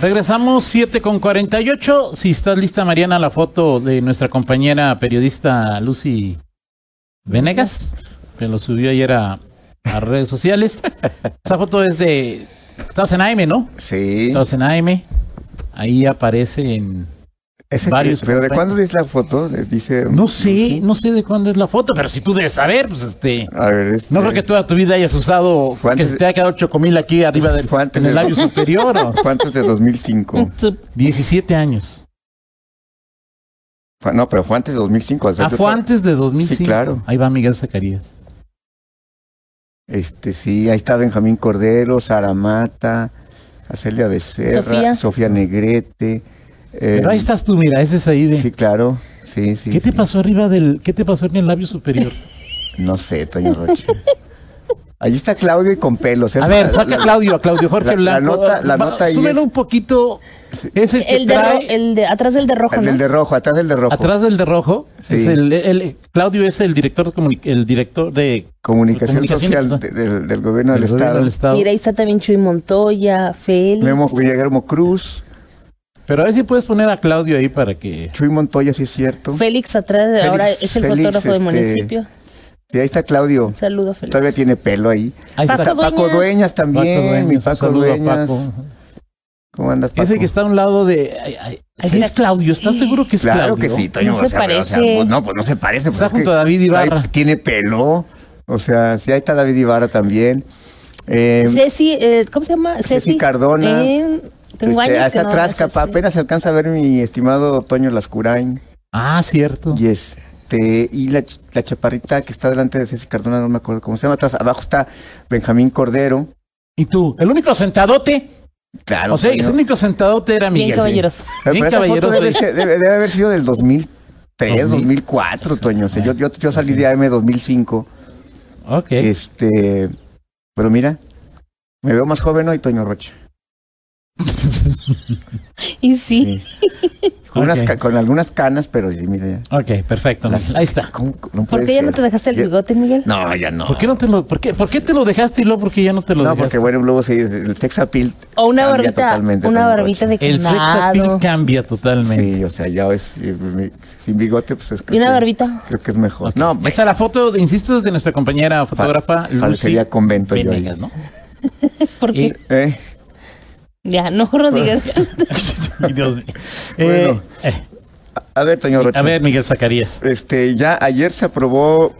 Regresamos 7 con 48. Si estás lista, Mariana, la foto de nuestra compañera periodista Lucy Venegas, que lo subió ayer a, a redes sociales. Esa foto es de. Estás en AM, ¿no? Sí. Estás en AM. Ahí aparece en. Ese- varios pero ¿de cuándo es la foto? Dice. No sé, no sé de cuándo es la foto, pero si tú debes saber, pues este. A ver, este, No creo que toda tu vida hayas usado que se te haya quedado chocomil aquí arriba del en el de- labio superior. ¿o? Fue antes de 2005. 17 años. No, pero fue antes de 2005. o sea, Ah, fue antes de 2005. Sí, claro. Ahí va Miguel Zacarías. Este, sí, ahí está Benjamín Cordero, Sara Mata, Arcelia Becerra, Sofía. Sofía Negrete. Eh, Pero ahí estás tú, mira, ese es ahí de. Sí, claro. Sí, sí. ¿Qué te sí. pasó arriba del, qué te pasó en el labio superior? No sé, Toño Rocha. Ahí está Claudio y con pelos. ¿eh? A ver, La- saca a la- Claudio, a Claudio Jorge la- la Blanco. nota- la nota ahí súbelo es- un poquito. Es el de, ro- trae el de atrás del de rojo, El ¿no? del de rojo, atrás del de rojo. atrás del de rojo. Sí. Es el, el- Claudio es el director de comuni- el director de Comunicación, Comunicación, social de- del- del gobierno del, del gobierno estado. del estado. Mira, ahí está también Chuy Montoya, Félix. Memo Guillermo Cruz, Pero a ver si puedes poner a Claudio ahí para que. Chuy Montoya, sí es cierto. Félix atrás, Félix- ahora es el Félix, fotógrafo del este, municipio. Sí, ahí está Claudio. Saludo, Félix. Todavía tiene pelo ahí. Ahí Paco está. Dueñas. Paco Dueñas también, Paco Dueñas, mi un Paco saludo a Dueñas. Paco. ¿Cómo andas, Paco? Ese que está a un lado de. ay, es Claudio, ¿estás seguro que es Claro Claudio? que sí, Toño. No o se sea, pero, o sea, parece. pues, no, pues no se parece. pues Está es que junto a David Ibarra. Tiene pelo. O sea, sí, ahí está David Ibarra también. Eh, Ceci, eh, ¿cómo se llama? Ceci Cardona. Eh, tengo este, años hasta que no atrás, capaz, apenas se alcanza a ver mi estimado Toño Lascurain. Ah, cierto. Y este, y la, ch- la chaparrita que está delante de Ceci Cardona, no me acuerdo cómo se llama. Atrás, abajo está Benjamín Cordero. ¿Y tú? ¿El único sentadote? Claro. o sea, Toño. el único sentadote era Miguel. Bien caballeroso. Bien caballeroso. debe, ser- debe- debe haber sido del 2003, 2000. 2004, Toño. O sea, yo, yo, yo salí de AM 2005. Ok. Este, pero mira, me veo más joven hoy, Toño Rocha. Y sí, Sí. Con, unas Ok. ca- con algunas canas, pero sí, mira ya. Ok, perfecto. Las- Ahí está. ¿Cómo- no ¿por qué ya no te dejaste el Ya- bigote, Miguel? No, ya no. ¿Por qué no te lo, por qué, por qué te lo dejaste y luego por qué ya no te lo No, dejaste? porque bueno, luego se el sex appeal. O una barbita, totalmente, una barbita de el sex appeal cambia totalmente. Sí, o sea, ya es eh, sin bigote, pues es Y una que- barbita. Creo que es mejor. Ok. No, me- Esa la foto, insisto, es de nuestra compañera fotógrafa Lucy parecería convento yo ahí. Venegas, ¿no? ¿Por qué? Y- eh, Ya, no no digas. Ay, Dios mío. Bueno. Eh, eh, a ver, Toño Rocha. a ver, Miguel Zacarías. Este, ya ayer se aprobó,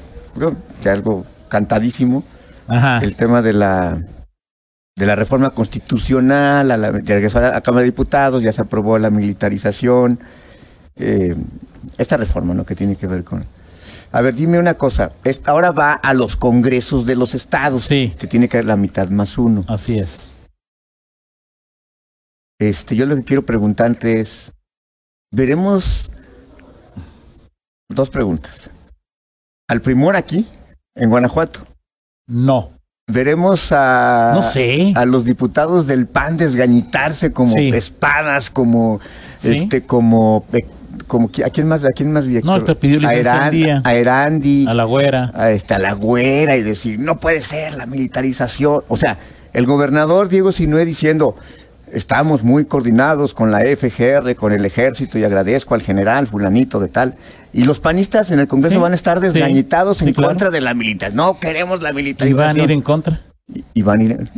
algo cantadísimo, Ajá. el tema de la de la reforma constitucional, a la, de regresar a la Cámara de Diputados, ya se aprobó la militarización, eh, esta reforma, ¿no? Que tiene que ver con... A ver, dime una cosa, es- ahora va a los congresos de los estados, Sí. que tiene que haber la mitad más uno. Así es. Este, yo lo que quiero preguntarte es, veremos dos preguntas. Al primor aquí, en Guanajuato, No. veremos a, No sé. a los diputados del PAN desgañitarse como Sí. espadas, como, Sí. este, como, eh, como, ¿a quién más, a quién más, Víctor? te pidió a, Eran- día. a Erandi, A la güera. a, este, a la güera y decir, no puede ser la militarización. O sea, el gobernador Diego Sinue diciendo, estamos muy coordinados con la FGR, con el ejército y agradezco al general fulanito de tal. Y los panistas en el Congreso Sí, van a estar sí, desgañitados en sí, claro. contra de la militarización. No queremos la Y militarización. van a ir en contra. Y- y van a ir...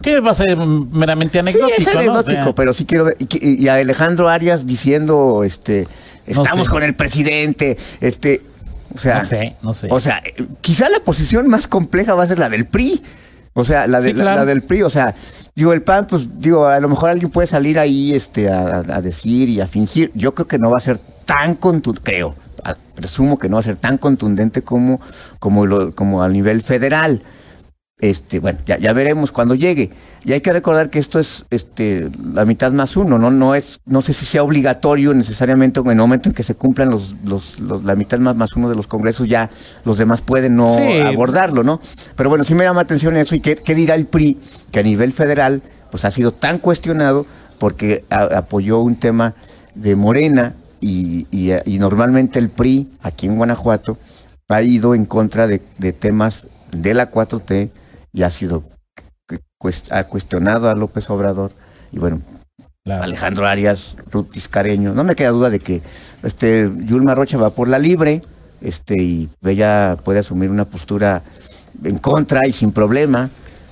¿Qué va a ser meramente Sí, anecdótico? es ¿no? O anecdótico, sea, pero sí quiero ver. Y, que- y a Alejandro Arias diciendo, este, estamos sé. con el presidente, este, o sea, no sé, no sé. o sea, quizá la posición más compleja va a ser la del PRI. O sea, la, de, Sí, la- claro. la del PRI, o sea, digo, el PAN, pues, digo, a lo mejor alguien puede salir ahí este, a, a decir y a fingir. Yo creo que no va a ser tan contundente, creo, presumo que no va a ser tan contundente como, como, lo, como a nivel federal. Este, bueno, ya, ya veremos cuando llegue. Y hay que recordar que esto es este, la mitad más uno, ¿no? No es, no sé si sea obligatorio necesariamente en el momento en que se cumplan los, los, los- la mitad más, más uno de los congresos, ya los demás pueden no Sí. abordarlo, ¿no? Pero bueno, sí me llama atención eso. ¿Y qué, qué dirá el PRI? Que a nivel federal, pues ha sido tan cuestionado porque a- apoyó un tema de Morena y, y, y normalmente el PRI, aquí en Guanajuato, ha ido en contra de, de temas de la 4T y ha sido ha cuestionado a López Obrador y bueno Claro. Alejandro Arias, Ruth Iscareño. No me queda duda de que este Yulma Rocha va por la libre este y ella puede asumir una postura en contra y sin problema,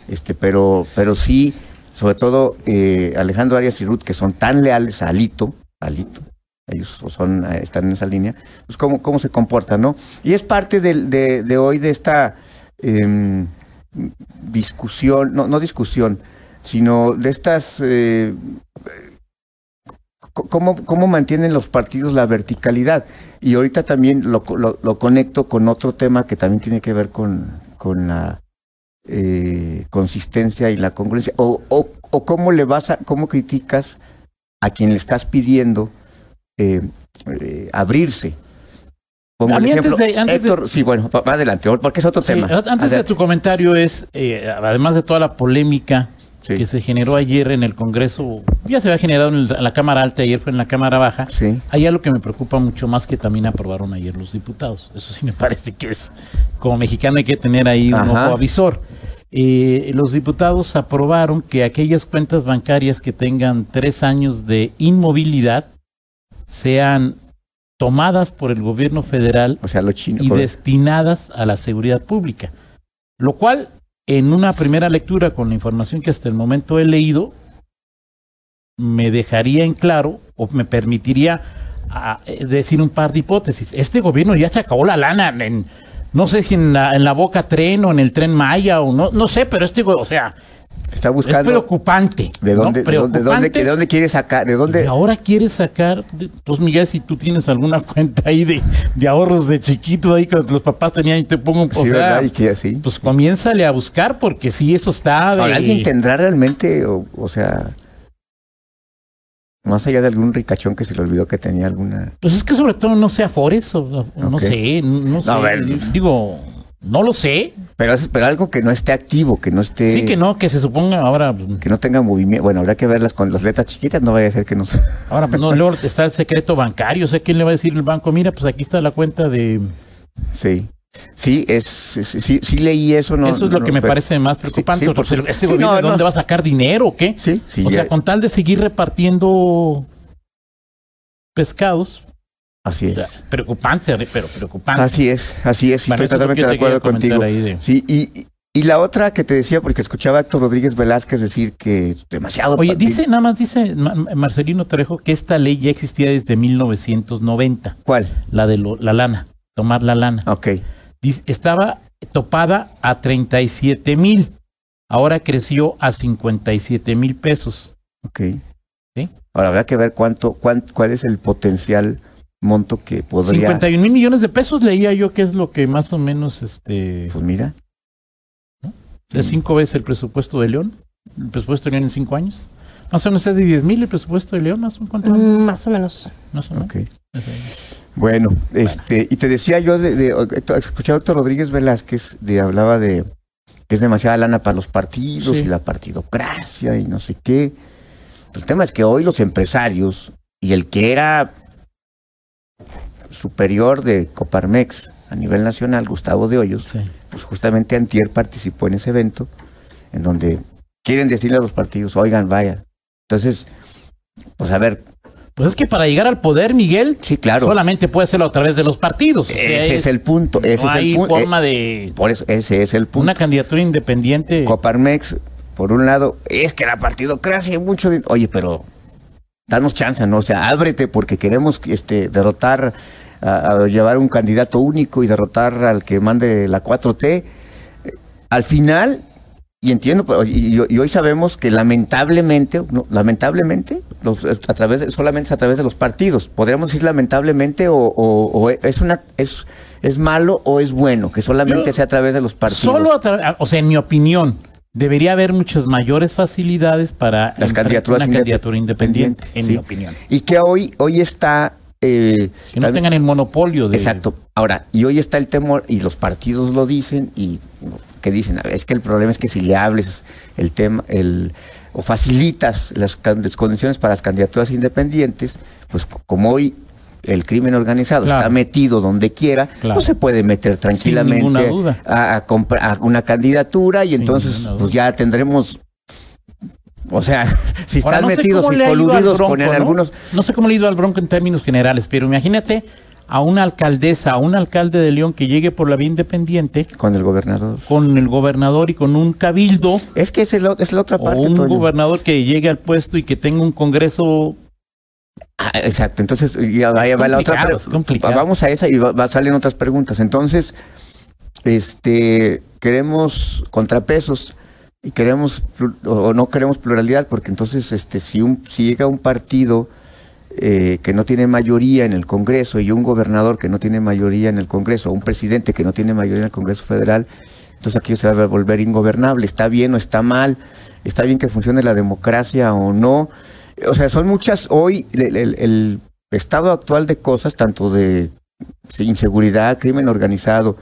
este pero pero sí, sobre todo eh, Alejandro Arias y Ruth que son tan leales a Alito, Alito, ellos son eh, están en esa línea, pues cómo, cómo se comportan, ¿no? Y es parte de hoy de esta em, discusión, no, no discusión, sino de estas eh, cómo, cómo mantienen los partidos la verticalidad. Y ahorita también lo, lo- conecto con otro tema que también tiene que ver con, con la eh, consistencia y la congruencia. O, o, cómo le vas a, cómo criticas a quien le estás pidiendo eh, abrirse. Como A mí antes de- antes de- sí, bueno, va adelante, porque es otro Sí, tema. antes de tu comentario es, eh, además de toda la polémica Sí. que se generó ayer en el Congreso, ya se había generado en, el- en la Cámara Alta, ayer fue en la Cámara Baja, Sí. hay algo que me preocupa mucho más que también aprobaron ayer los diputados. Eso sí me parece que es, como mexicano hay que tener ahí un Ajá. ojo avisor. Eh, los diputados aprobaron que aquellas cuentas bancarias que tengan tres años de inmovilidad sean tomadas por el gobierno federal O sea, lo chino. y por- destinadas a la seguridad pública. Lo cual, en una primera lectura con la información que hasta el momento he leído, me dejaría en claro o me permitiría ah, eh, decir un par de hipótesis. Este gobierno ya se acabó la lana en, no sé si en la, en la Boca Tren o en el Tren Maya o no, no sé, pero este, o sea, está es buscando preocupante. de ¿no? dónde, de de dónde, Preocupante. de dónde quiere sacar, de dónde Y ahora quieres sacar, de- pues Miguel, si tú tienes alguna cuenta ahí de, de ahorros de chiquitos ahí que los papás tenían y te pongo un Sí, ¿verdad? Y así. pues comiénzale a buscar porque sí, eso está de... Ahora, ¿alguien tendrá realmente, o, o sea, más allá de algún ricachón que se le olvidó que tenía alguna... Pues es que sobre todo no sé Afores, o, o no sé, no sé, a ver. digo, no lo sé, Pero, pero algo que no esté activo, que no esté... sí que no, que se suponga ahora, pues, Que no tenga movimiento. Bueno, habrá que verlas con las letras chiquitas, no vaya a ser que no... ahora pues, no, luego está el secreto bancario, o sea, ¿quién le va a decir el banco? Mira, pues aquí está la cuenta de... sí. Sí, es, es- sí, sí leí eso. No, Eso es lo no, que me pero- parece más preocupante. sí, porque este gobierno, no, ¿de dónde va a sacar dinero o qué? Sí, sí. o sea, con tal de seguir repartiendo pescados, Así o es. sea, preocupante, pero preocupante. Así es, así es. y Bueno, estoy totalmente de acuerdo contigo. de- Sí, y, y- la otra que te decía, porque escuchaba a Héctor Rodríguez Velázquez decir que demasiado... Oye, dice, nada más dice Ma- Marcelino Trejo que esta ley ya existía desde 1990, ¿Cuál? la de lo- la lana, tomar la lana. Ok. Dice, estaba topada a 37 mil, ahora creció a 57 mil pesos. Ok. Sí. Ahora habrá que ver cuánto, cuán- cuál es el potencial monto que podría. 51 mil millones de pesos leía yo que es lo que más o menos este Pues mira. es cinco veces el presupuesto de León, el presupuesto de León en cinco años. Más o menos es de 10 mil el presupuesto de León, más o menos. ¿cuánto? Mm, Más o menos. Más o menos. Bueno, este, y te decía yo de, de Héctor- escuchaba a Héctor Rodríguez Velázquez de hablaba de que es demasiada lana para los partidos Sí. y la partidocracia y no sé qué. El tema es que hoy los empresarios y el que era superior de Coparmex a nivel nacional, Gustavo de Hoyos, Sí. pues justamente Antier participó en ese evento en donde quieren decirle a los partidos, oigan, vaya. Entonces, pues a ver, Pues es que para llegar al poder, Miguel, sí, claro, solamente puede hacerlo a través de los partidos. O sea, ese es, el punto, ese no es hay el punto. forma de por eso, ese es el punto. una candidatura independiente. Coparmex, por un lado, es que la partidocracia hay mucho Oye, pero danos chance, ¿no? O sea, ábrete porque queremos este, derrotar, a, a llevar un candidato único y derrotar al que mande la 4T. Eh, Al final, y entiendo, pero- y, y- y hoy sabemos que lamentablemente, no, lamentablemente, los, a través de- solamente es a través de los partidos. Podríamos decir lamentablemente o, o- o es una es es malo o es bueno que solamente Yo- sea a través de los partidos. Solo a tra- o sea, en mi opinión, debería haber muchas mayores facilidades para Las candidaturas una candidatura independiente, en sí. mi opinión. Y que hoy, hoy está. eh, Que no tengan el monopolio de. Exacto. Ahora, y hoy está el temor, y los partidos lo dicen, y que dicen, a ver, es que el problema es que si le hables el tema, el o facilitas las, condiciones para las candidaturas independientes, pues como hoy el crimen organizado Claro. está metido donde quiera, Claro. no se puede meter tranquilamente a, a a una candidatura y Sin entonces pues ya tendremos o sea, si Ahora, están no metidos y coludidos Bronco, con ¿no? algunos. No sé cómo le ha ido al Bronco en términos generales, pero imagínate a una alcaldesa, a un alcalde de León que llegue por la vía independiente Con el gobernador. con el gobernador y con un cabildo, Es que es, el o- es la otra o parte, un Toño. gobernador que llegue al puesto y que tenga un congreso Ah, exacto, entonces ya va, Es ya va la otra. Vamos a esa y va, va- salen otras preguntas. Entonces, este queremos contrapesos y queremos o no queremos pluralidad porque entonces este si un si llega un partido eh, que no tiene mayoría en el Congreso y un gobernador que no tiene mayoría en el Congreso, o un presidente que no tiene mayoría en el Congreso Federal, entonces aquello se va a volver ingobernable. ¿Está bien o está mal? ¿Está bien que funcione la democracia o no? O sea, son muchas hoy el, el- el estado actual de cosas, tanto de inseguridad, crimen organizado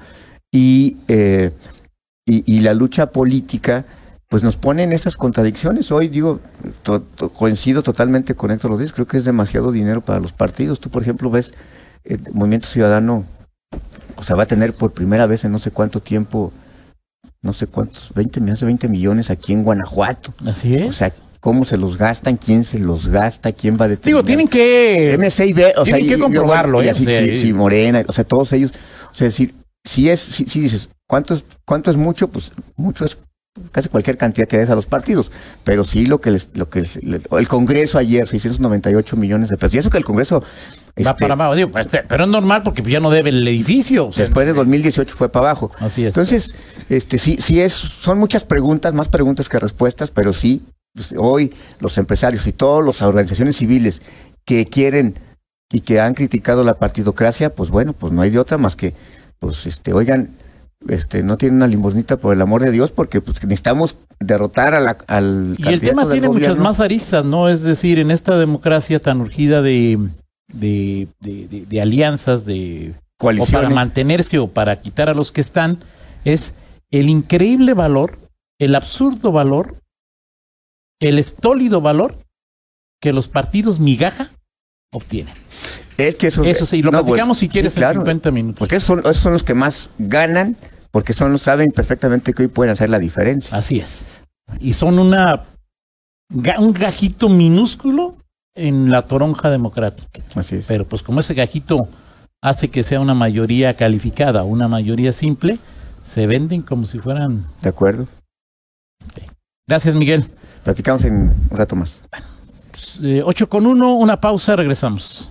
y, eh, y, y la lucha política, pues nos ponen esas contradicciones. Hoy digo, to- to- coincido totalmente con Héctor Rodríguez, creo que es demasiado dinero para los partidos. Tú, por ejemplo, ves el Movimiento Ciudadano, o sea, va a tener por primera vez en no sé cuánto tiempo, no sé cuántos, 20, más de 20 millones aquí en Guanajuato. Así O es. sea, ¿cómo se los gastan? ¿Quién se los gasta? ¿Quién va a determinar? Digo, tienen que MC y B, o sea, tienen que y- comprobarlo, y ¿eh? así, sí, Morena, o sea, todos ellos, o sea, si, si es, si, si dices, ¿cuánto es, cuánto es mucho? Pues mucho es casi cualquier cantidad que des a los partidos, pero sí lo que les, lo que les- el Congreso ayer, 698 millones de pesos, y eso que el Congreso, va este, para abajo. Digo, pues, pero es normal porque ya no debe el edificio. o sea, después de 2018 fue para abajo. Así es. Entonces, este, sí, sí es, son muchas preguntas, más preguntas que respuestas, pero sí, hoy los empresarios y todas las organizaciones civiles que quieren y que han criticado la partidocracia, pues bueno, pues no hay de otra más que, pues, este, oigan, este, no tienen una limosnita por el amor de Dios, porque pues necesitamos derrotar a la- al Y el tema tiene muchas más aristas, ¿no? Es decir, en esta democracia tan urgida de, de, de- de- de alianzas, de o para coaliciones. mantenerse o para quitar a los que están, es el increíble valor, el absurdo valor, el estólido valor que los partidos migaja obtienen. Es que eso, Eso sí, lo no, platicamos bueno, si quieres sí, claro, en 50 minutos. Porque esos son, esos son los que más ganan, porque son saben perfectamente que hoy pueden hacer la diferencia. Así es. Y son una un gajito minúsculo en la toronja democrática. Así es. Pero pues como ese gajito hace que sea una mayoría calificada, una mayoría simple, se venden como si fueran... De acuerdo. Gracias, Miguel. Platicamos en un rato más. Eh, 8 con 1, una pausa, regresamos.